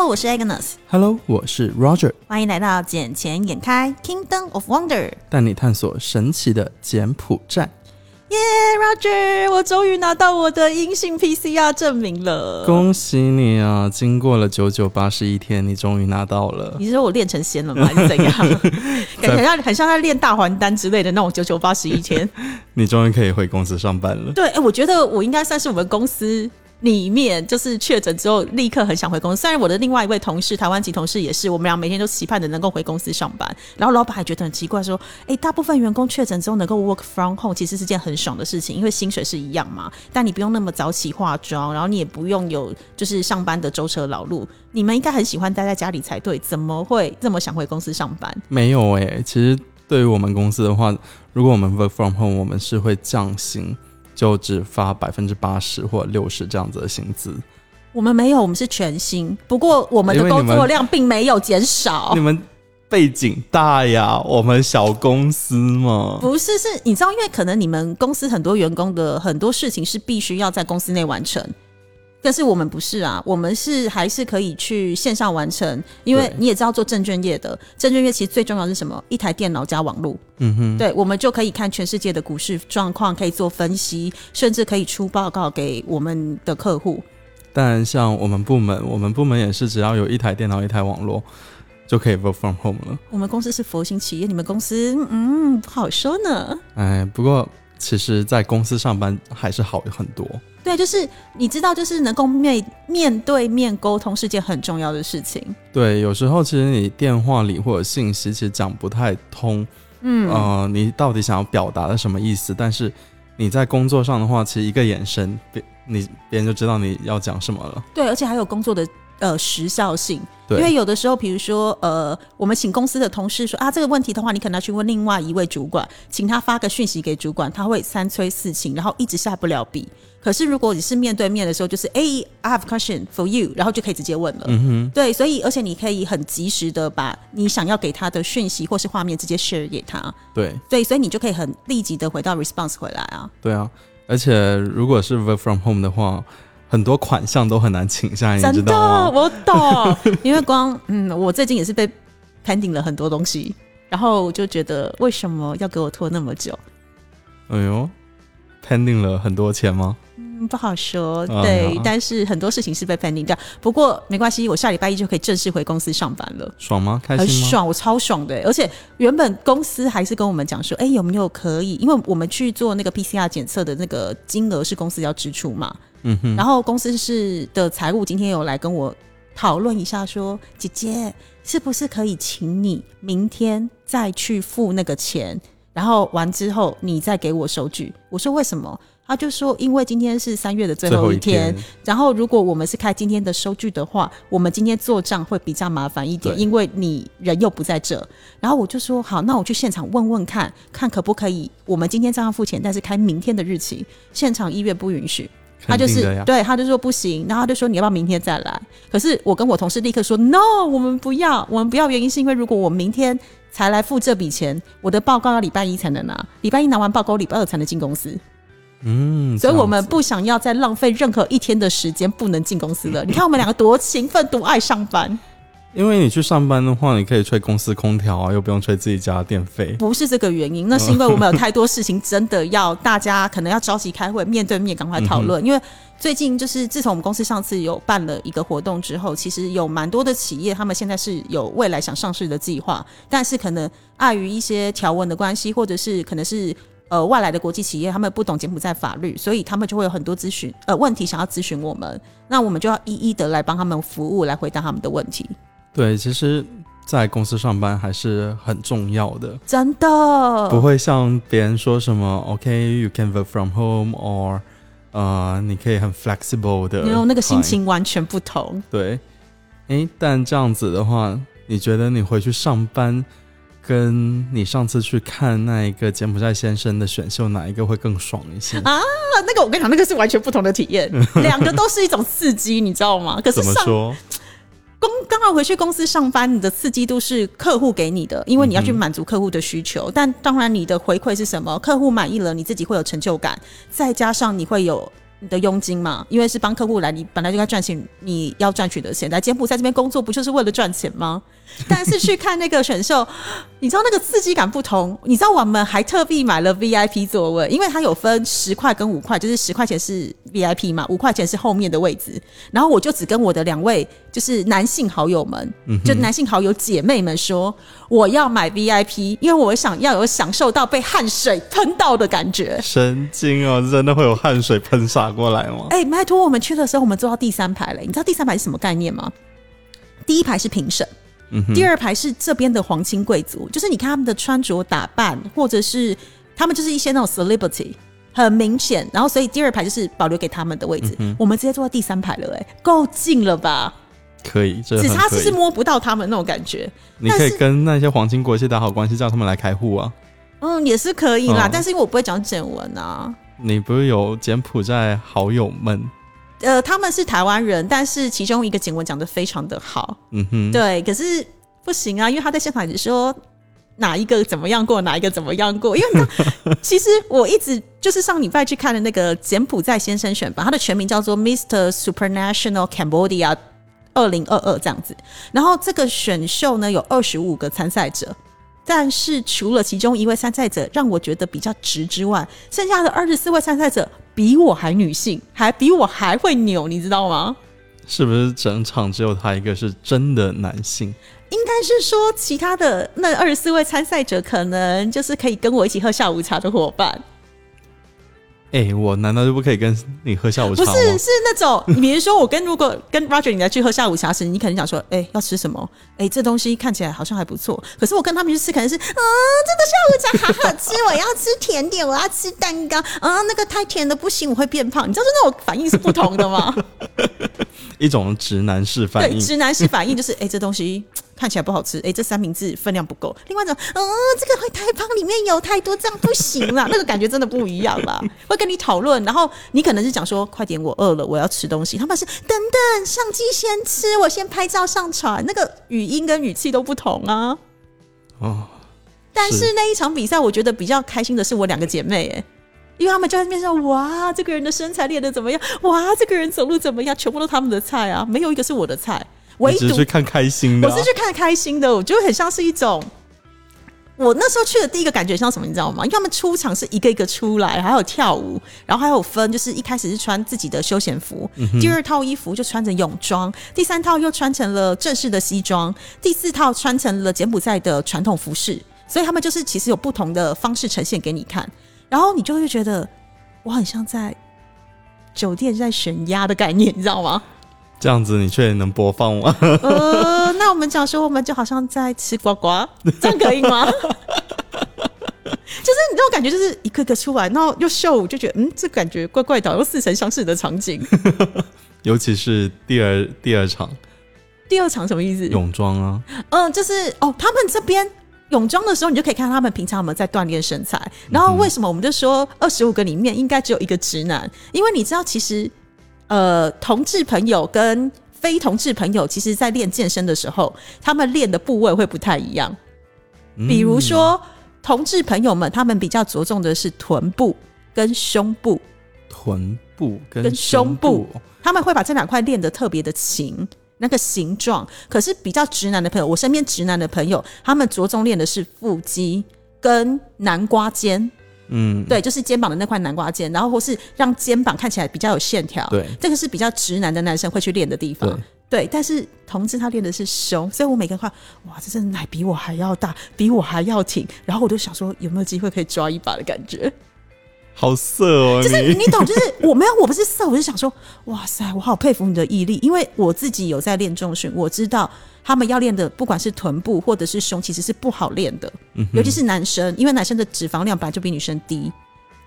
Hello，我是 Agnes。Hello，我是 Roger。欢迎来到捡钱眼开 Kingdom of Wonder，带你探索神奇的柬埔寨。耶，Roger，我终于拿到我的阴性 PCR 证明了。恭喜你啊！经过了九九八十一天，你终于拿到了。你是说我练成仙了吗？还是怎样？感觉像很像在练大还丹之类的那种九九八十一天。你终于可以回公司上班了。对，哎，我觉得我应该算是我们公司。里面就是确诊之后，立刻很想回公司。虽然我的另外一位同事，台湾籍同事也是，我们俩每天都期盼着能够回公司上班。然后老板还觉得很奇怪，说：“哎，大部分员工确诊之后能够 work from home，其实是件很爽的事情，因为薪水是一样嘛。但你不用那么早起化妆，然后你也不用有就是上班的舟车劳碌。你们应该很喜欢待在家里才对，怎么会这么想回公司上班？没有哎，其实对于我们公司的话，如果我们 work from home，我们是会降薪。就只发百分之八十或六十这样子的薪资，我们没有，我们是全薪。不过我们的工作量并没有减少。你们背景大呀，我们小公司嘛。不是，是你知道，因为可能你们公司很多员工的很多事情是必须要在公司内完成。但是我们不是啊，我们是还是可以去线上完成，因为你也知道做证券业的，证券业其实最重要是什么？一台电脑加网络。嗯哼，对，我们就可以看全世界的股市状况，可以做分析，甚至可以出报告给我们的客户。但像我们部门，我们部门也是只要有一台电脑、一台网络就可以 work from home 了。我们公司是佛心企业，你们公司嗯不好说呢。哎，不过其实，在公司上班还是好很多。对，就是你知道，就是能够面面对面沟通是件很重要的事情。对，有时候其实你电话里或者信息其实讲不太通，嗯，呃，你到底想要表达的什么意思？但是你在工作上的话，其实一个眼神，别你别人就知道你要讲什么了。对，而且还有工作的。呃，时效性，因为有的时候，比如说，呃，我们请公司的同事说啊，这个问题的话，你可能要去问另外一位主管，请他发个讯息给主管，他会三催四请，然后一直下不了笔。可是如果你是面对面的时候，就是哎，I have question for you，然后就可以直接问了。嗯哼，对，所以而且你可以很及时的把你想要给他的讯息或是画面直接 share 给他。对，对，所以你就可以很立即的回到 response 回来啊。对啊，而且如果是 work from home 的话。很多款项都很难请下，你知道吗？我懂，因为光嗯，我最近也是被 pending 了很多东西，然后就觉得为什么要给我拖那么久？哎呦，pending 了很多钱吗？嗯，不好说。对，但是很多事情是被 pending 掉。不过没关系，我下礼拜一就可以正式回公司上班了。爽吗？开心吗？很爽，我超爽的。而且原本公司还是跟我们讲说，哎，有没有可以？因为我们去做那个 PCR 检测的那个金额是公司要支出嘛。嗯哼，然后公司是的财务今天有来跟我讨论一下，说姐姐是不是可以请你明天再去付那个钱，然后完之后你再给我收据。我说为什么？他就说因为今天是三月的最后一天，然后如果我们是开今天的收据的话，我们今天做账会比较麻烦一点，因为你人又不在这。然后我就说好，那我去现场问问看看可不可以，我们今天照样付钱，但是开明天的日期，现场医院不允许。他就是对，他就说不行，然后他就说你要不要明天再来？可是我跟我同事立刻说 no，我们不要，我们不要。原因是因为如果我明天才来付这笔钱，我的报告要礼拜一才能拿，礼拜一拿完报告，礼拜二才能进公司。嗯，所以我们不想要再浪费任何一天的时间，不能进公司了。你看我们两个多勤奋，多爱上班。因为你去上班的话，你可以吹公司空调啊，又不用吹自己家的电费。不是这个原因，那是因为我们有太多事情，真的要大家可能要着急开会，面对面赶快讨论。因为最近就是自从我们公司上次有办了一个活动之后，其实有蛮多的企业，他们现在是有未来想上市的计划，但是可能碍于一些条文的关系，或者是可能是呃外来的国际企业，他们不懂柬埔寨法律，所以他们就会有很多咨询呃问题想要咨询我们，那我们就要一一的来帮他们服务，来回答他们的问题。对，其实，在公司上班还是很重要的，真的不会像别人说什么 “OK，you can work from home”，or 呃，你可以很 flexible 的，没有那个心情完全不同。对，哎，但这样子的话，你觉得你回去上班，跟你上次去看那一个柬埔寨先生的选秀，哪一个会更爽一些啊？那个我跟你讲，那个是完全不同的体验，两个都是一种刺激，你知道吗？可是怎么说？公刚好回去公司上班，你的刺激度是客户给你的，因为你要去满足客户的需求。但当然，你的回馈是什么？客户满意了，你自己会有成就感，再加上你会有你的佣金嘛，因为是帮客户来，你本来就该赚钱，你要赚取的钱。来柬埔寨这边工作，不就是为了赚钱吗？但是去看那个选秀，你知道那个刺激感不同。你知道我们还特地买了 VIP 座位，因为它有分十块跟五块，就是十块钱是 VIP 嘛，五块钱是后面的位置。然后我就只跟我的两位就是男性好友们，就男性好友姐妹们说，我要买 VIP，因为我想要有享受到被汗水喷到的感觉。神经哦，真的会有汗水喷洒过来吗？哎，拜托，我们去的时候，我们坐到第三排了。你知道第三排是什么概念吗？第一排是评审。第二排是这边的皇亲贵族，就是你看他们的穿着打扮，或者是他们就是一些那种 celebrity，很明显。然后所以第二排就是保留给他们的位置，我们直接坐在第三排了，哎，够近了吧？可以，只差是摸不到他们那种感觉。你可以跟那些皇亲国戚打好关系，叫他们来开户啊。嗯，也是可以啦，但是因为我不会讲简文啊。你不是有柬埔寨好友们？呃，他们是台湾人，但是其中一个简文讲的非常的好，嗯哼，对，可是不行啊，因为他在现场只说哪一个怎么样过，哪一个怎么样过，因为他 其实我一直就是上礼拜去看的那个柬埔寨先生选拔，他的全名叫做 Mr. Supranational Cambodia 二零二二这样子，然后这个选秀呢有二十五个参赛者。但是除了其中一位参赛者让我觉得比较直之外，剩下的二十四位参赛者比我还女性，还比我还会扭，你知道吗？是不是整场只有他一个是真的男性？应该是说，其他的那二十四位参赛者可能就是可以跟我一起喝下午茶的伙伴。哎，我难道就不可以跟你喝下午茶？不是，是那种，比如说我跟如果跟 Roger 你来去喝下午茶时，你肯定想说，哎，要吃什么？哎，这东西看起来好像还不错。可是我跟他们去吃，可能是，啊，这个下午茶好好吃，我要吃甜点，我要吃蛋糕。啊，那个太甜的不行，我会变胖。你知道，那种反应是不同的吗？一种直男式反应，直男式反应就是，哎，这东西。看起来不好吃，哎，这三明治分量不够。另外一种，嗯，这个会太胖，里面有太多，这样不行啦。那个感觉真的不一样啦。会跟你讨论，然后你可能是讲说，快点，我饿了，我要吃东西。他们是等等，相机先吃，我先拍照上传。那个语音跟语气都不同啊。哦。但是那一场比赛，我觉得比较开心的是我两个姐妹，哎，因为他们就在那边说，哇，这个人的身材练得怎么样？哇，这个人走路怎么样？全部都他们的菜啊，没有一个是我的菜。唯独去看开心的，我是去看开心的，我觉得很像是一种。我那时候去的第一个感觉像什么，你知道吗？因为他们出场是一个一个出来，还有跳舞，然后还有分，就是一开始是穿自己的休闲服，第二套衣服就穿着泳装，第三套又穿成了正式的西装，第四套穿成了柬埔寨的传统服饰，所以他们就是其实有不同的方式呈现给你看，然后你就会觉得我很像在酒店在选鸭的概念，你知道吗？这样子你确定能播放吗？呃，那我们讲说，我们就好像在吃瓜瓜，这样可以吗？就是你那种感觉，就是一个个出来，然后又秀，就觉得嗯，这感觉怪怪的，又似曾相识的场景。尤其是第二第二场，第二场什么意思？泳装啊？嗯，就是哦，他们这边泳装的时候，你就可以看到他们平常有没有在锻炼身材。然后为什么我们就说二十五个里面应该只有一个直男？因为你知道，其实。呃，同志朋友跟非同志朋友，其实在练健身的时候，他们练的部位会不太一样。比如说，同志朋友们，他们比较着重的是臀部跟胸部，臀部跟胸部，他们会把这两块练得特别的勤，那个形状。可是比较直男的朋友，我身边直男的朋友，他们着重练的是腹肌跟南瓜肩。嗯，对，就是肩膀的那块南瓜肩，然后或是让肩膀看起来比较有线条。对，这个是比较直男的男生会去练的地方。对，但是同志他练的是胸，所以我每个人看，哇，这真的奶比我还要大，比我还要挺，然后我就想说，有没有机会可以抓一把的感觉？好色哦！就是你懂，就是我没有，我不是色，我是想说，哇塞，我好佩服你的毅力，因为我自己有在练重训，我知道。他们要练的，不管是臀部或者是胸，其实是不好练的，尤其是男生，因为男生的脂肪量本来就比女生低。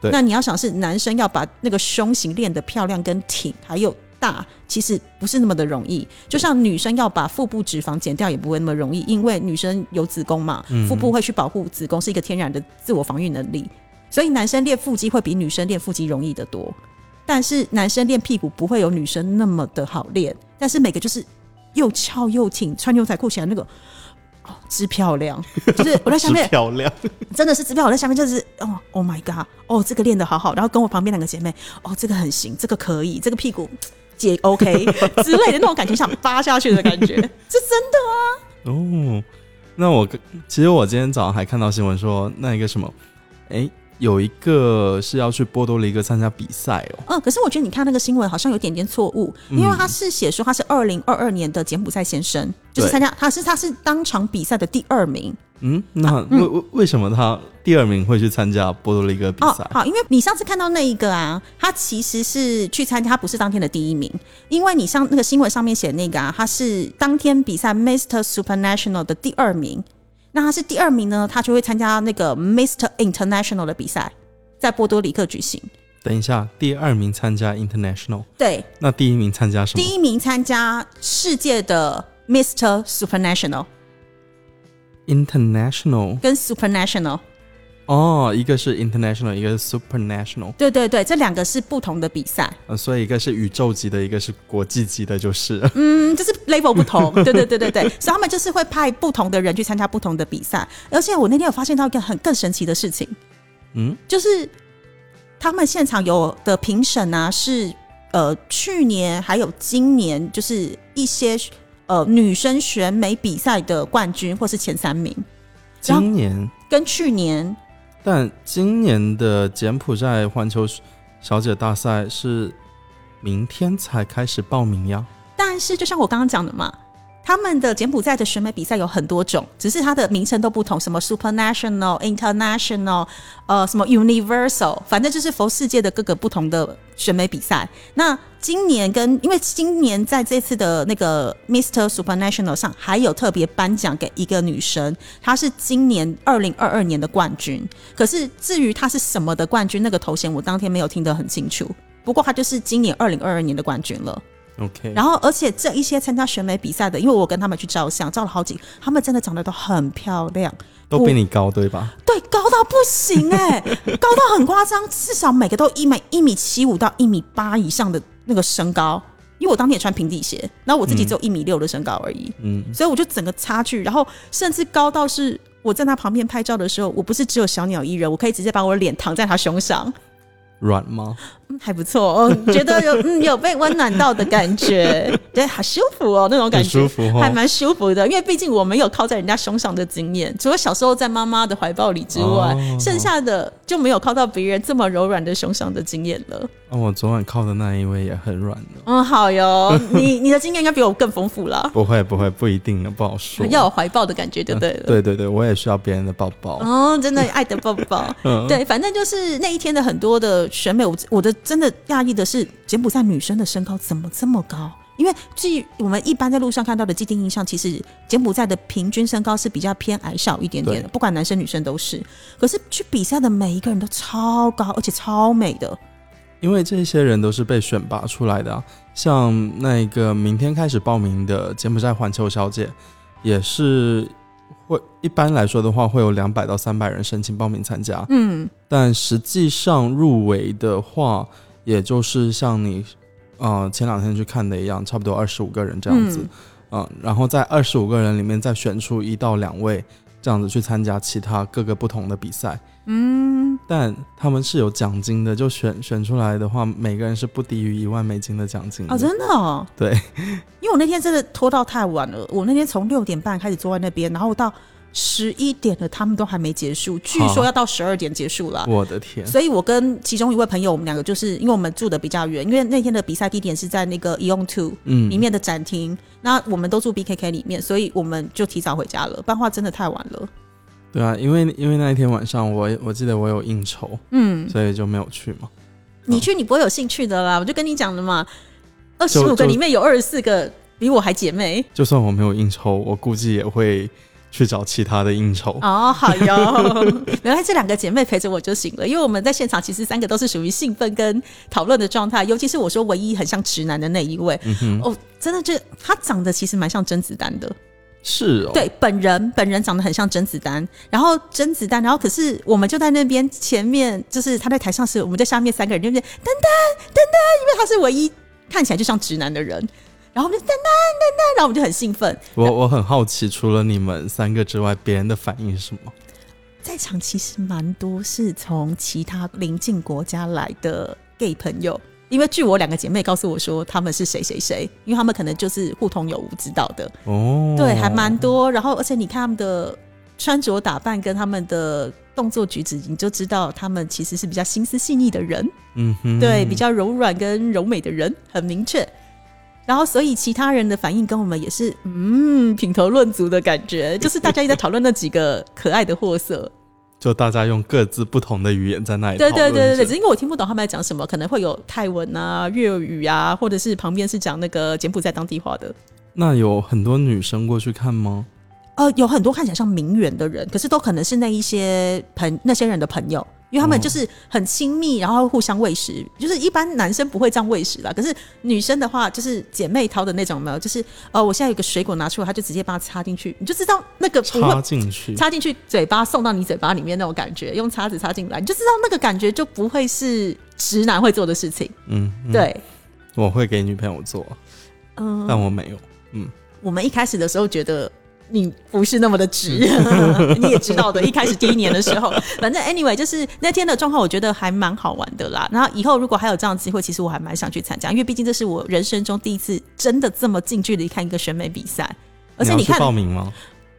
那你要想是男生要把那个胸型练得漂亮跟挺，还有大，其实不是那么的容易。就像女生要把腹部脂肪减掉，也不会那么容易，因为女生有子宫嘛，腹部会去保护子宫，是一个天然的自我防御能力。所以男生练腹肌会比女生练腹肌容易得多，但是男生练屁股不会有女生那么的好练。但是每个就是。又翘又挺，穿牛仔裤起来那个哦，之漂亮，就是我在下面 漂亮，真的是支票，我在下面就是哦，Oh my god，哦，这个练得好好，然后跟我旁边两个姐妹，哦，这个很行，这个可以，这个屁股姐 OK 之类的那种感觉，想扒下去的感觉，是真的啊。哦，那我其实我今天早上还看到新闻说，那一个什么，哎。有一个是要去波多黎各参加比赛哦。嗯，可是我觉得你看那个新闻好像有点点错误，因为他是写说他是二零二二年的柬埔寨先生，就是参加，他是他是当场比赛的第二名。嗯，那为为为什么他第二名会去参加波多黎各比赛？好，因为你上次看到那一个啊，他其实是去参加，他不是当天的第一名，因为你上那个新闻上面写那个啊，他是当天比赛 Mr. Supernational 的第二名。那他是第二名呢，他就会参加那个 Mr. International 的比赛，在波多黎各举行。等一下，第二名参加 International，对。那第一名参加什么？第一名参加世界的 Mr. Supernational。International 跟 Supernational。哦，一个是 international，一个是 supernational。对对对，这两个是不同的比赛。呃，所以一个是宇宙级的，一个是国际级的，就是。嗯，就是 level 不同。对对对对对，所以他们就是会派不同的人去参加不同的比赛。而且我那天有发现到一个很更神奇的事情，嗯，就是他们现场有的评审啊，是呃去年还有今年，就是一些呃女生选美比赛的冠军或是前三名。今年跟去年。但今年的柬埔寨环球小姐大赛是明天才开始报名呀。但是就像我刚刚讲的嘛。他们的柬埔寨的选美比赛有很多种，只是它的名称都不同，什么 Supernational、International，呃，什么 Universal，反正就是佛世界的各个不同的选美比赛。那今年跟因为今年在这次的那个 Mr. Supernational 上，还有特别颁奖给一个女生，她是今年二零二二年的冠军。可是至于她是什么的冠军，那个头衔我当天没有听得很清楚。不过她就是今年二零二二年的冠军了。OK，然后而且这一些参加选美比赛的，因为我跟他们去照相，照了好几，他们真的长得都很漂亮，都比你高对吧？对，高到不行哎，高到很夸张，至少每个都一米一米七五到一米八以上的那个身高。因为我当天也穿平底鞋，然后我自己只有一米六的身高而已，嗯，所以我就整个差距，然后甚至高到是我在他旁边拍照的时候，我不是只有小鸟依人，我可以直接把我的脸躺在他胸上。软吗？嗯，还不错哦，觉得有 嗯有被温暖到的感觉，对，好舒服哦，那种感觉舒服，还蛮舒服的。因为毕竟我没有靠在人家胸上的经验，除了小时候在妈妈的怀抱里之外，剩下的就没有靠到别人这么柔软的胸上的经验了。哦，我昨晚靠的那一位也很软的。嗯，好哟，你你的经验应该比我更丰富啦。不会不会，不一定，不好说。要有怀抱的感觉，对不对？对对对，我也需要别人的抱抱。哦，真的爱的抱抱。嗯对，反正就是那一天的很多的选美，我我的真的讶异的是，柬埔寨女生的身高怎么这么高？因为据我们一般在路上看到的既定印象，其实柬埔寨的平均身高是比较偏矮小一点点的，不管男生女生都是。可是去比赛的每一个人都超高，而且超美的。因为这些人都是被选拔出来的，像那个明天开始报名的柬埔寨环球小姐，也是会一般来说的话会有两百到三百人申请报名参加，嗯，但实际上入围的话，也就是像你呃前两天去看的一样，差不多二十五个人这样子，嗯，然后在二十五个人里面再选出一到两位这样子去参加其他各个不同的比赛。嗯，但他们是有奖金的，就选选出来的话，每个人是不低于一万美金的奖金哦，真的哦，对，因为我那天真的拖到太晚了，我那天从六点半开始坐在那边，然后到十一点了，他们都还没结束，据说要到十二点结束了，我的天！所以我跟其中一位朋友，我们两个就是因为我们住的比较远，因为那天的比赛地点是在那个 e o n Two 嗯。里面的展厅，那我们都住 BKK 里面，所以我们就提早回家了，不然话真的太晚了。对啊，因为因为那一天晚上我我记得我有应酬，嗯，所以就没有去嘛。你去你不会有兴趣的啦，我就跟你讲了嘛。二十五个里面有二十四个比我还姐妹。就算我没有应酬，我估计也会去找其他的应酬。哦，好哟，原来这两个姐妹陪着我就行了，因为我们在现场其实三个都是属于兴奋跟讨论的状态，尤其是我说唯一很像直男的那一位，嗯哦，真的就他长得其实蛮像甄子丹的。是哦，对，本人本人长得很像甄子丹，然后甄子丹，然后可是我们就在那边前面，就是他在台上是，我们在下面三个人就边噔噔噔噔，因为他是唯一看起来就像直男的人，然后我们就噔噔噔噔，然后我们就很兴奋。我我很好奇，除了你们三个之外，别人的反应是什么？在场其实蛮多是从其他邻近国家来的 gay 朋友，因为据我两个姐妹告诉我说，他们是谁谁谁，因为他们可能就是互通有无知道的。哦，对，还蛮多。然后，而且你看他们的穿着打扮跟他们的动作举止，你就知道他们其实是比较心思细腻的人。嗯哼，对，比较柔软跟柔美的人，很明确。然后，所以其他人的反应跟我们也是，嗯，品头论足的感觉，就是大家一直在讨论那几个可爱的货色。就大家用各自不同的语言在那里对对对对对，只是因为我听不懂他们在讲什么，可能会有泰文啊、粤语啊，或者是旁边是讲那个柬埔寨当地话的。那有很多女生过去看吗？呃，有很多看起来像名媛的人，可是都可能是那一些朋那些人的朋友，因为他们就是很亲密，然后互相喂食。就是一般男生不会这样喂食啦，可是女生的话，就是姐妹淘的那种，有没有？就是呃，我现在有个水果拿出来，他就直接把它插进去，你就知道那个不插会进去，插进去嘴巴送到你嘴巴里面那种感觉，用叉子插进来，你就知道那个感觉就不会是直男会做的事情。嗯，嗯，对，我会给女朋友做，嗯，但我没有。嗯我们一开始的时候觉得你不是那么的直，你也知道的。一开始第一年的时候，反正 anyway 就是那天的状况，我觉得还蛮好玩的啦。然后以后如果还有这样的机会，其实我还蛮想去参加，因为毕竟这是我人生中第一次真的这么近距离看一个选美比赛。而且你看，报名吗？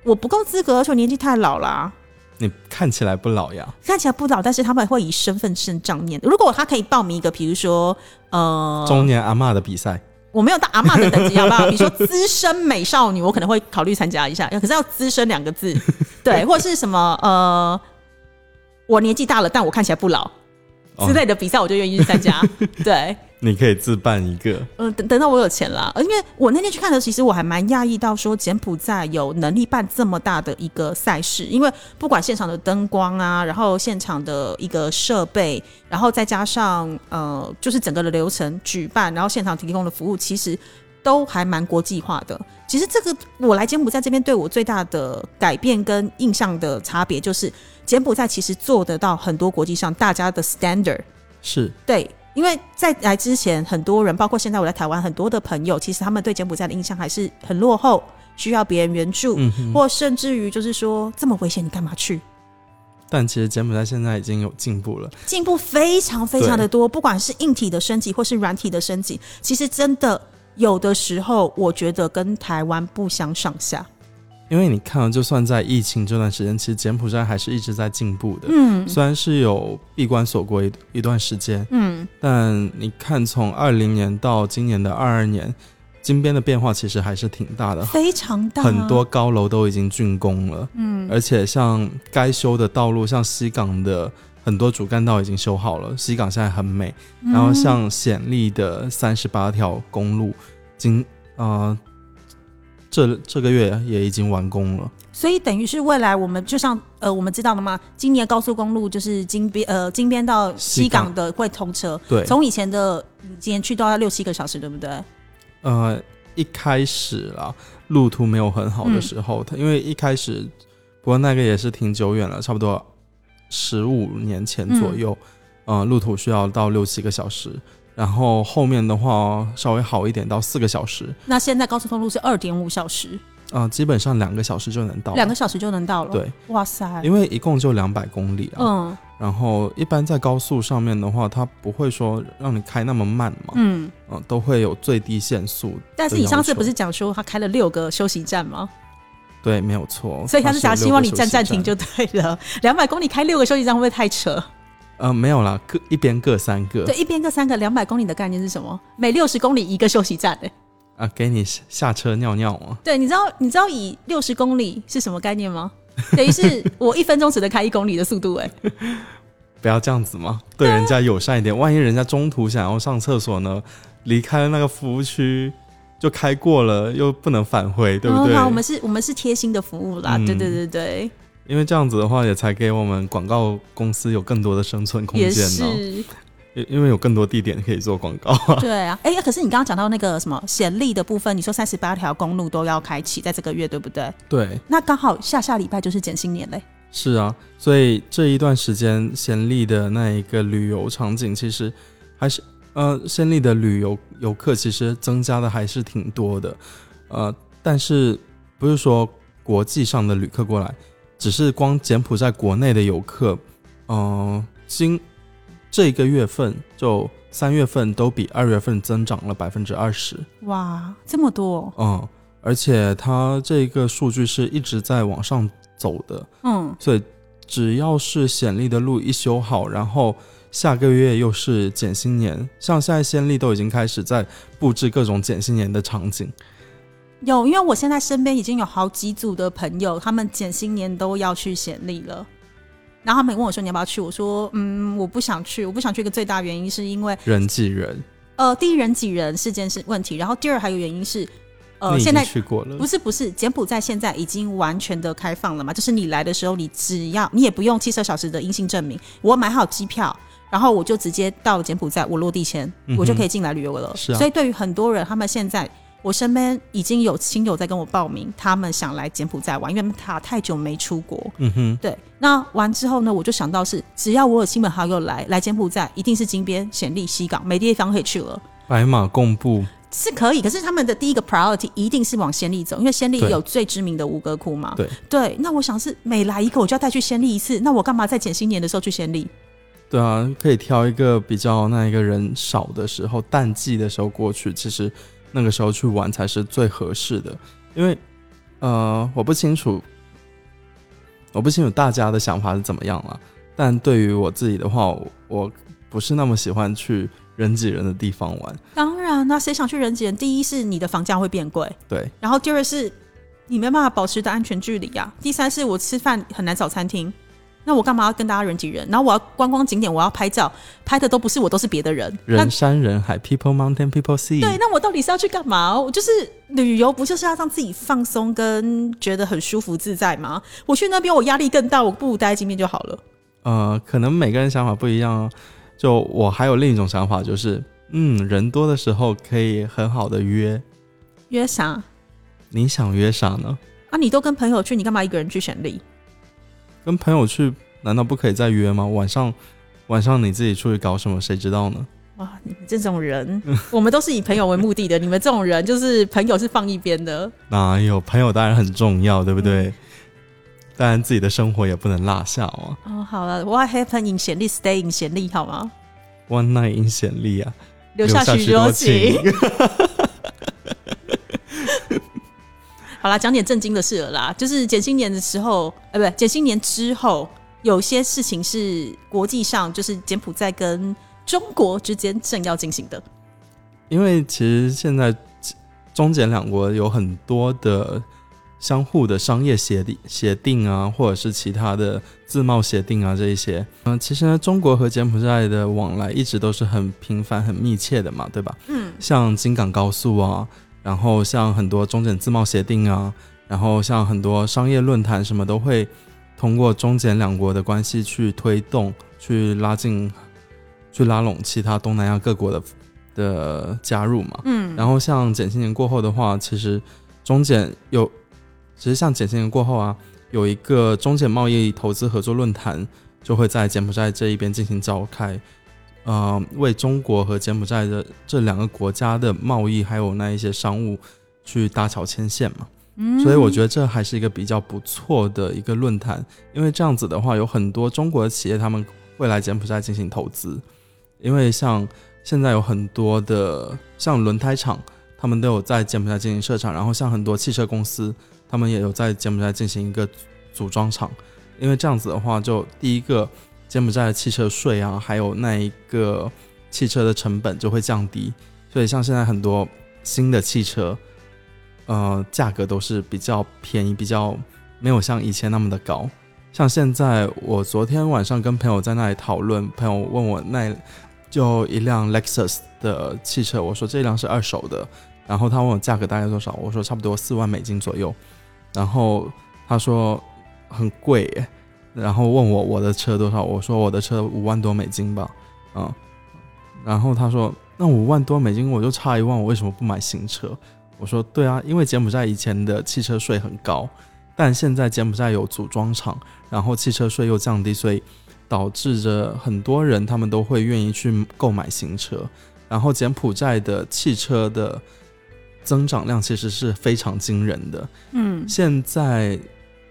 我不够资格，而且我年纪太老啦、你看起来不老呀。看起来不老，但是他们会以身份证账面。如果他可以报名一个，比如说呃，中年阿嬷的比赛，我没有到阿嬷的等级，好不好？比如说资深美少女，我可能会考虑参加一下，可是要资深两个字，对，或者是什么呃，我年纪大了，但我看起来不老哦之类的比赛，我就愿意去参加。对，你可以自办一个。嗯、等等到我有钱啦，呃因为我那天去看的时候，其实我还蛮讶异到说柬埔寨有能力办这么大的一个赛事，因为不管现场的灯光啊，然后现场的一个设备，然后再加上呃，就是整个的流程举办，然后现场提供的服务，其实都还蛮国际化的。其实这个我来柬埔寨这边对我最大的改变跟印象的差别，就是柬埔寨其实做得到很多国际上大家的 standard。是，对，因为在来之前，很多人，包括现在我在台湾很多的朋友，其实他们对柬埔寨的印象还是很落后，需要别人援助，嗯。或甚至于就是说这么危险，你干嘛去？但其实柬埔寨现在已经有进步了。进步非常非常的多，不管是硬体的升级或是软体的升级，其实真的有的时候，我觉得跟台湾不相上下。因为你看，就算在疫情这段时间，其实柬埔寨还是一直在进步的。嗯虽然是有闭关锁国一一段时间，嗯，但你看从二零年到今年的二二年，金边的变化其实还是挺大的。非常大，很多高楼都已经竣工了，嗯而且像该修的道路，像西港的很多主干道已经修好了，西港现在很美。然后像显利的三十八条公路，今呃这这个月也已经完工了。所以等于是未来我们就像呃我们知道的嘛，今年高速公路就是金边呃金边到西港的会通车，对，从以前的今天去都要六七个小时，对不对？呃一开始啦，路途没有很好的时候，它因为一开始，不过那个也是挺久远了，差不多十五年前左右，呃，路途需要到六七个小时。然后后面的话稍微好一点，到四个小时，那现在高速公路是二点五小时，啊，基本上两个小时就能到。两个小时就能到了。，对，哇塞，因为一共就两百公里啊。嗯然后一般在高速上面的话，它不会说让你开那么慢嘛，嗯。嗯、都会有最低限速。但是你上次不是讲说他开了六个休息站吗？对，没有错。所以他是想希望你站暂停就对了。两百公里开六个休息站会不会太扯？呃没有啦，各一边各三个。对，一边各三个，两百公里的概念是什么？每六十公里一个休息站、欸。啊，给你下车尿尿吗。对，你知道你知道以六十公里是什么概念吗？等于是我一分钟只能开一公里的速度、欸，哎，不要这样子嘛，对人家友善一点。万一人家中途想要上厕所呢，离开了那个服务区就开过了，又不能返回，对不对？哦好，我们是我们是贴心的服务啦，嗯对对对对，因为这样子的话，也才给我们广告公司有更多的生存空间是呢。，因因为有更多地点可以做广告。对啊。哎、可是你刚刚讲到那个什么显利的部分，你说三十八条公路都要开启，在这个月对不对？对，那刚好下下礼拜就是减新年嘞。是啊，所以这一段时间，贤利的那一个旅游场景，其实还是呃，暹粒的旅游游客其实增加的还是挺多的，呃，但是不是说国际上的旅客过来，只是光柬埔寨国内的游客，嗯，今这个月份就三月份都比二月份增长了百分之二十。哇，这么多！嗯，而且它这个数据是一直在往上走的。嗯，所以只要是暹粒的路一修好，然后。下个月又是减新年，像现在先例都已经开始在布置各种减新年的场景。有，因为我现在身边已经有好几组的朋友，他们减新年都要去显利了。然后他们问我说：“你要不要去？”我说：“嗯，我不想去。我不想去一个最大原因是因为人挤人。呃，第一人挤人是件事问题，然后第二还有原因是。”呃，现在去过了，不是不是，柬埔寨现在已经完全的开放了嘛？就是你来的时候，你只要你也不用七十二小时的阴性证明，我买好机票，然后我就直接到柬埔寨，我落地前我就可以进来旅游了。是啊，所以对于很多人，他们现在我身边已经有亲友在跟我报名，他们想来柬埔寨玩，因为他太久没出国。嗯哼，对。那完之后呢，我就想到是，只要我有亲朋好友来来柬埔寨，一定是金边、暹粒、西港，没地方可以去了。白马共步。是可以，可是他们的第一个 priority 一定是往暹粒走，因为暹粒有最知名的吴哥窟嘛。对对，那我想是每来一个我就要带去暹粒一次，那我干嘛在减新年的时候去暹粒？对啊，可以挑一个比较那一个人少的时候，淡季的时候过去，其实那个时候去玩才是最合适的。因为呃，我不清楚，我不清楚大家的想法是怎么样了，但对于我自己的话，我不是那么喜欢去。人挤人的地方玩，当然，那谁想去人挤人？第一是你的房价会变贵，对。然后第二是你没办法保持的安全距离呀。第三是我吃饭很难找餐厅，那我干嘛要跟大家人挤人？然后我要观光景点，我要拍照，拍的都不是我，都是别的人。人山人海，people mountain people sea。对，那我到底是要去干嘛？我就是旅游，不就是要让自己放松跟觉得很舒服自在吗？我去那边，我压力更大，我不如待在今天就好了。呃，可能每个人想法不一样。就我还有另一种想法，就是嗯，人多的时候可以很好的约约啥？你想约啥呢？啊，你都跟朋友去，你干嘛一个人去选力？跟朋友去，难道不可以再约吗？晚上晚上你自己出去搞什么？谁知道呢？哇，你们这种人，我们都是以朋友为目的的，你们这种人就是朋友是放一边的。哪有朋友当然很重要，对不对？当然，自己的生活也不能落下哦。哦，好了，What happened in 显力，stay in 显力，好吗？One night in 显力啊，留下许多情。好啦，讲点正经的事了啦。就是减薪年的时候，呃，不，减薪年之后，有些事情是国际上，就是柬埔寨跟中国之间正要进行的。因为其实现在中柬两国有很多的。相互的商业协定、协定啊，或者是其他的自贸协定啊，这一些，嗯，其实呢，中国和柬埔寨的往来一直都是很频繁、很密切的嘛，对吧？嗯，像京港高速啊，然后像很多中柬自贸协定啊，然后像很多商业论坛什么，都会通过中柬两国的关系去推动、去拉近、去拉拢其他东南亚各国的的加入嘛。嗯，然后像减新年过后的话，其实中柬有。其实像减新年过后啊，有一个中柬贸易投资合作论坛就会在柬埔寨这一边进行召开，呃，为中国和柬埔寨的这两个国家的贸易还有那一些商务去搭桥牵线嘛。嗯，所以我觉得这还是一个比较不错的一个论坛，因为这样子的话，有很多中国的企业他们会来柬埔寨进行投资，因为像现在有很多的像轮胎厂，他们都有在柬埔寨进行设厂，然后像很多汽车公司。他们也有在柬埔寨进行一个组装厂，因为这样子的话，就第一个柬埔寨的汽车税啊，还有那一个汽车的成本就会降低，所以像现在很多新的汽车，呃，价格都是比较便宜，比较没有像以前那么的高。像现在我昨天晚上跟朋友在那里讨论，朋友问我那就一辆 Lexus 的汽车，我说这辆是二手的，然后他问我价格大概多少，我说差不多四万美金左右。然后他说很贵，然后问我我的车多少，我说我的车五万多美金吧，嗯，然后他说那五万多美金我就差一万，我为什么不买新车？我说对啊，因为柬埔寨以前的汽车税很高，但现在柬埔寨有组装厂，然后汽车税又降低，所以导致着很多人他们都会愿意去购买新车。然后柬埔寨的汽车的增长量其实是非常惊人的。嗯，现在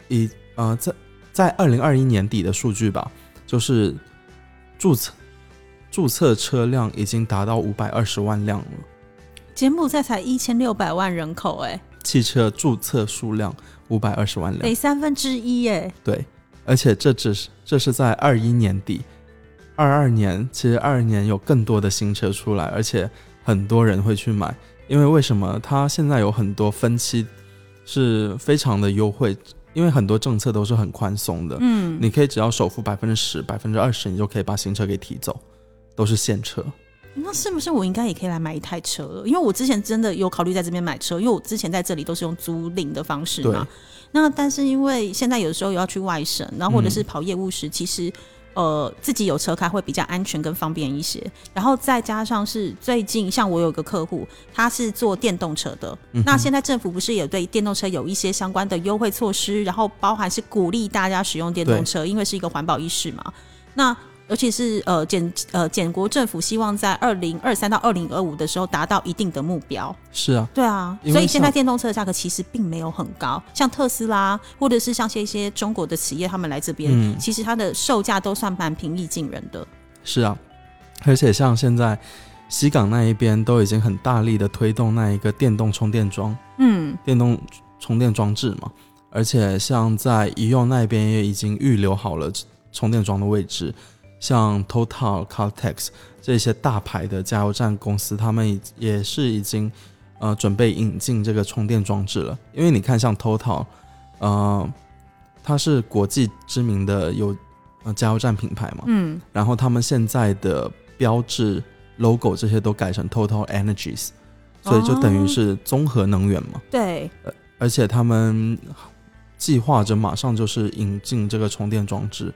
以呃在在二零二一年底的数据吧，就是注册注册车辆已经达到五百二十万辆了。柬埔寨才一千六百万人口，哎，汽车注册数量五百二十万辆，得三分之一，哎，对，而且这只是这是在二一年底，二二年其实二二年有更多的新车出来，而且很多人会去买，因为为什么？它现在有很多分期是非常的优惠，因为很多政策都是很宽松的，嗯，你可以只要首付百分之十、百分之二十，你就可以把新车给提走，都是现车。那是不是我应该也可以来买一台车了？因为我之前真的有考虑在这边买车，因为我之前在这里都是用租赁的方式嘛。那但是因为现在有的时候要去外省，然后或者是跑业务时，其实呃自己有车开会比较安全跟方便一些。然后再加上是最近像我有个客户，他是做电动车的，那现在政府不是也对电动车有一些相关的优惠措施，然后包含是鼓励大家使用电动车，因为是一个环保意识嘛。那尤其是呃简呃简国政府希望在二零二三到二零二五的时候达到一定的目标。是啊，对啊，所以现在电动车的价格其实并没有很高，像特斯拉或者是像些一些中国的企业，他们来这边，其实它的售价都算蛮平易近人的。是啊，而且像现在西港那一边都已经很大力的推动那一个电动充电桩，嗯，电动充电装置嘛，而且像在宜用那边也已经预留好了充电桩的位置。像 Total、Caltex 这些大牌的加油站公司，他们也是已经呃准备引进这个充电装置了。因为你看，像 Total，呃，它是国际知名的有呃加油站品牌嘛，嗯，然后他们现在的标志、logo 这些都改成 Total Energies，所以就等于是综合能源嘛。对，而且他们计划着马上就是引进这个充电装置。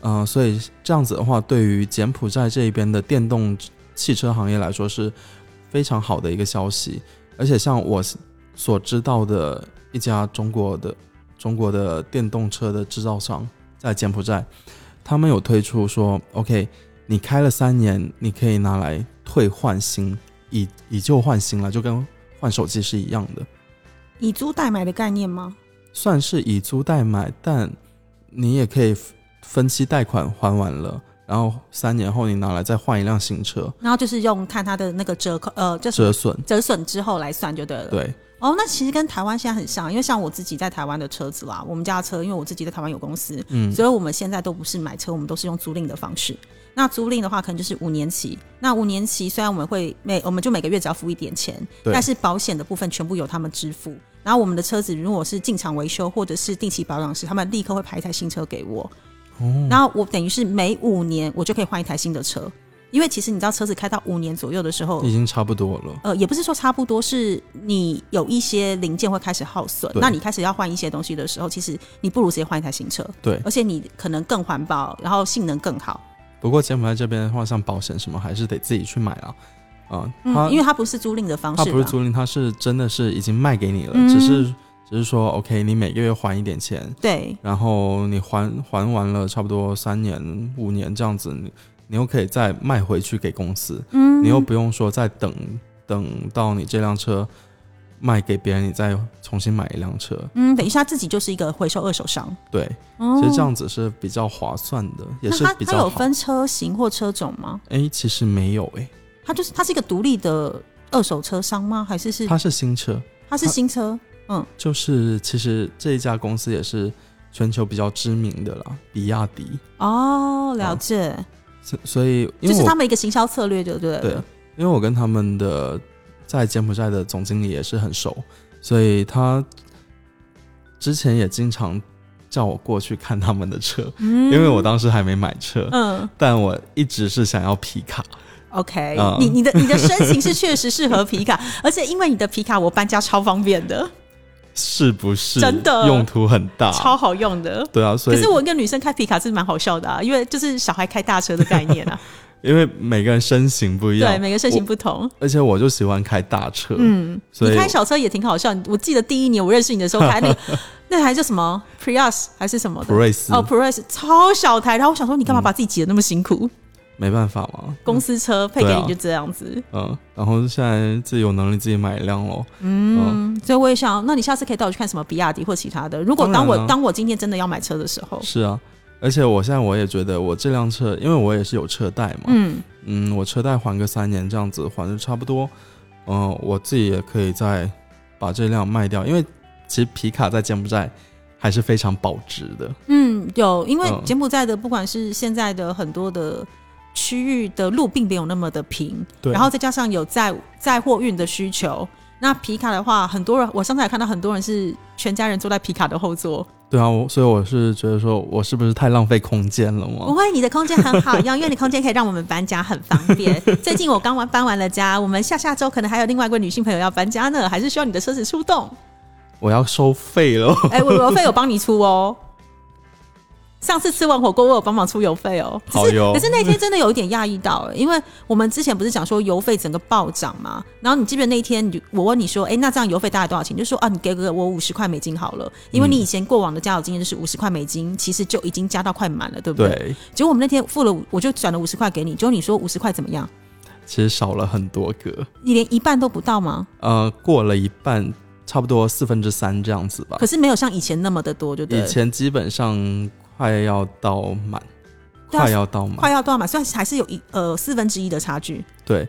嗯，所以这样子的话，对于柬埔寨这边的电动汽车行业来说是非常好的一个消息。而且像我所知道的一家中国的中国的电动车的制造商在柬埔寨，他们有推出说，OK，你开了三年，你可以拿来退换新，以以旧换新了，就跟换手机是一样的。以租代买的概念吗？算是以租代买，但你也可以。分期贷款还完了，然后三年后你拿来再换一辆新车，然后就是用看它的那个折扣，呃，就是折损，折损之后来算就对了。对，哦，那其实跟台湾现在很像，因为像我自己在台湾的车子啦，我们家车，因为我自己在台湾有公司，嗯，所以我们现在都不是买车，我们都是用租赁的方式。那租赁的话，可能就是五年期。那五年期虽然我们会每我们就每个月只要付一点钱，但是保险的部分全部由他们支付。然后我们的车子如果是进厂维修或者是定期保养时，他们立刻会排一台新车给我。然后我等于是每五年我就可以换一台新的车，因为其实你知道车子开到五年左右的时候，已经差不多了。呃，也不是说差不多，是你有一些零件会开始耗损，那你开始要换一些东西的时候，其实你不如直接换一台新车。对，而且你可能更环保，然后性能更好。不过柬埔寨这边的话，像保险什么，还是得自己去买啊。啊，嗯，因为它不是租赁的方式，它不是租赁，它是真的是已经卖给你了，只是。只是说，OK，你每个月还一点钱，对，然后你还还完了，差不多三年、五年这样子，你你又可以再卖回去给公司，嗯，你又不用说再等等到你这辆车卖给别人，你再重新买一辆车，嗯，等一下自己就是一个回收二手商，对，其实这样子是比较划算的，也是比较它有分车型或车种吗？哎，其实没有哎，它就是它是一个独立的二手车商吗？还是是它是新车？它是新车。嗯，就是其实这一家公司也是全球比较知名的啦，比亚迪。哦，了解。所所以，就是他们一个行销策略，对对？对，因为我跟他们的在柬埔寨的总经理也是很熟，所以他之前也经常叫我过去看他们的车，因为我当时还没买车，嗯，但我一直是想要皮卡。OK，你你的你的身形是确实适合皮卡，而且因为你的皮卡，我搬家超方便的。是不是真的用途很大，超好用的？对啊，所以可是我一个女生开皮卡是蛮好笑的啊，因为就是小孩开大车的概念啊。因为每个人身形不一样，对，每个身形不同。而且我就喜欢开大车，嗯，你开小车也挺好笑。我记得第一年我认识你的时候开那个 那台叫什么 Prius 还是什么的哦，Prius 超小台。然后我想说，你干嘛把自己挤得那么辛苦？没办法嘛，公司车配给你就这样子。嗯，然后现在自己有能力自己买一辆喽。嗯，所以我也想，那你下次可以带我去看什么比亚迪或其他的。如果当我当然啊。当我今天真的要买车的时候，是啊，而且我现在我也觉得我这辆车，因为我也是有车贷嘛，嗯，嗯，我车贷还个三年这样子还的差不多，嗯、我自己也可以再把这辆卖掉，因为其实皮卡在柬埔寨还是非常保值的。嗯，有，因为嗯。柬埔寨的不管是现在的很多的区域的路并没有那么的平，对然后再加上有载载货运的需求。那皮卡的话，很多人我上次也看到很多人是全家人坐在皮卡的后座。对啊，我所以我是觉得说我是不是太浪费空间了嘛？不会，你的空间很好用，因为你空间可以让我们搬家很方便。最近我刚完搬完了家，我们下下周可能还有另外一位女性朋友要搬家呢，还是需要你的车子出动。我要收费了。哎、我邮费有帮你出哦。上次吃完火锅，我有帮忙出邮费哦。是 好哟可是那天真的有一点讶异到、因为我们之前不是讲说邮费整个暴涨嘛，然后你记不记得那一天你就我问你说，哎、那这样邮费大概多少钱？就说啊，你给个我五十块美金好了，因为你以前过往的加油经验就是五十块美金，其实就已经加到快满了，对不对？对，结果我们那天付了，我就转了五十块给你，结果你说五十块怎么样？其实少了很多个，你连一半都不到吗？呃，过了一半，差不多四分之三这样子吧可。是没有像以前那么的多，就对。以前基本上快要到满，啊快要到满。快要多少嘛？虽然还是有一呃四分之一的差距。对，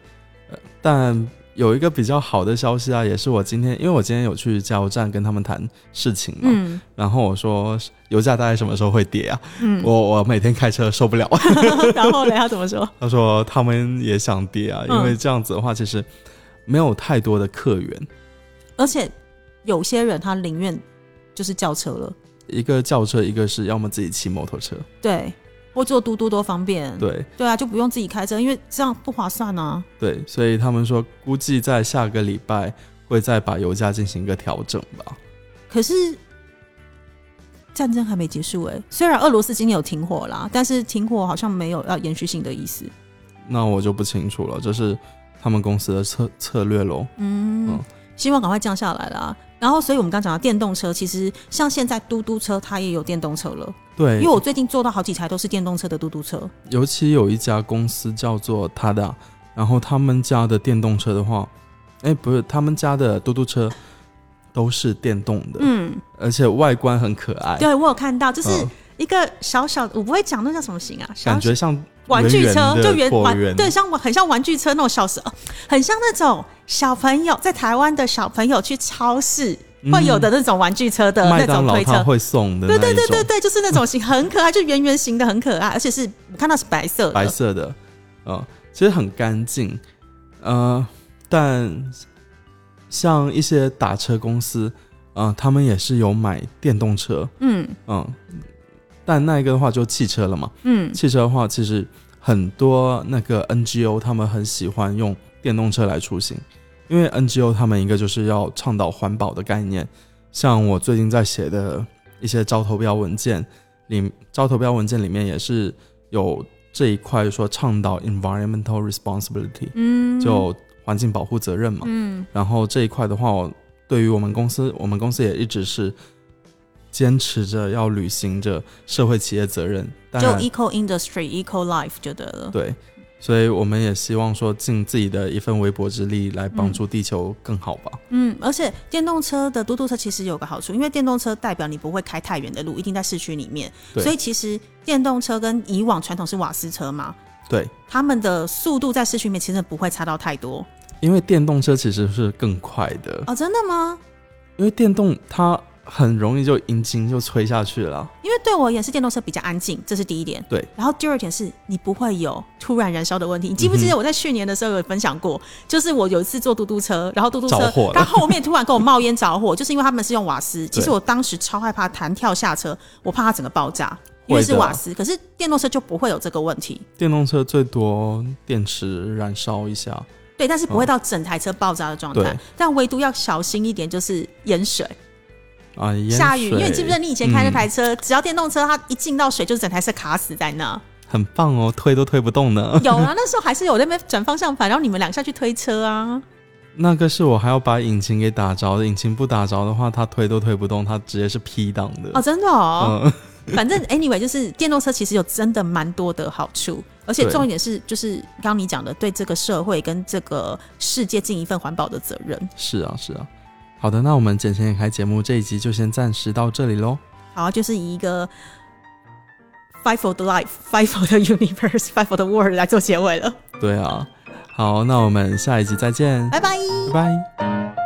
呃但有一个比较好的消息啊，也是我今天，因为我今天有去加油站跟他们谈事情嘛，嗯然后我说油价大概什么时候会跌啊？嗯，我我每天开车受不了，然后呢？他怎么说？他说他们也想跌啊，因为嗯这样子的话，其实没有太多的客源，而且有些人他宁愿就是叫车了，一个轿车，一个是要么自己骑摩托车，对，或坐嘟嘟多方便。对对啊，就不用自己开车，因为这样不划算啊。对，所以他们说估计在下个礼拜会再把油价进行一个调整吧。可是战争还没结束哎、虽然俄罗斯今天有停火啦，但是停火好像没有要延续性的意思。那我就不清楚了，这是他们公司的策策略喽。嗯，嗯希望赶快降下来啦。然后，所以我们刚讲到电动车，其实像现在嘟嘟车它也有电动车了，对因为，我最近做到好几台都是电动车的嘟嘟车。尤其有一家公司叫做 Tada，然后他们家的电动车的话，哎，不是，他们家的嘟嘟车都是电动的，嗯，而且外观很可爱，对我有看到，就是嗯一个小小的，我不会讲那叫什么型啊，小感觉像玩具车，就圆玩，对，像很像玩具车那种小时，候很像那种小朋友在台湾的小朋友去超市会有的那种玩具车的那种推车。会送的那对对对对对，就是那种型，很可爱，就圆圆形的，很可爱，而且是我看到是白色的，白色的，嗯，其实很干净，呃，但像一些打车公司，嗯、他们也是有买电动车，嗯。嗯，但那一个的话就汽车了嘛，嗯。汽车的话，其实很多那个 NGO 他们很喜欢用电动车来出行，因为 NGO 他们一个就是要倡导环保的概念，像我最近在写的一些招投标文件里，招投标文件里面也是有这一块说倡导 environmental responsibility，嗯，就环境保护责任嘛。嗯。然后这一块的话，我对于我们公司，我们公司也一直是坚持着要履行着社会企业责任，就 eco industry eco life 就得了。对，所以我们也希望说尽自己的一份微薄之力来帮助地球更好吧。嗯，而且电动车的嘟嘟车其实有个好处，因为电动车代表你不会开太远的路，一定在市区里面，对所以其实电动车跟以往传统是瓦斯车嘛，对，他们的速度在市区里面其实不会差到太多因为电动车其实是更快的，哦，真的吗？因为电动它很容易就阴茎就吹下去了。因为对我而言是电动车比较安静，这是第一点。对，然后第二点是你不会有突然燃烧的问题。你记不记得我在去年的时候有分享过，就是我有一次坐嘟嘟车，然后嘟嘟车它后面突然给我冒烟着火，就是因为他们是用瓦斯。其实我当时超害怕弹跳下车，我怕它整个爆炸，因为是瓦斯。可是电动车就不会有这个问题。电动车最多电池燃烧一下，对，但是不会到整台车爆炸的状态。对但唯独要小心一点，就是盐水、啊，淹下雨。因为你记不记得你以前开那台嗯车，只要电动车它一进到水，就是整台车卡死在那。很棒哦，推都推不动呢。有啊，那时候还是有在那边转方向盘，然后你们俩下去推车啊。那个是我还要把引擎给打着，引擎不打着的话，它推都推不动，它直接是 P 档的。哦，真的哦。嗯，反正 anyway，就是电动车其实有真的蛮多的好处，而且重点是，就是刚刚你讲的，对这个社会跟这个世界尽一份环保的责任。是啊，是啊。好的，那我们简钱也开节目这一集就先暂时到这里喽。好，就是以一个 fight for the life, fight for the universe, fight for the world 来做结尾了。对啊。好，那我们下一集再见。拜拜，拜拜。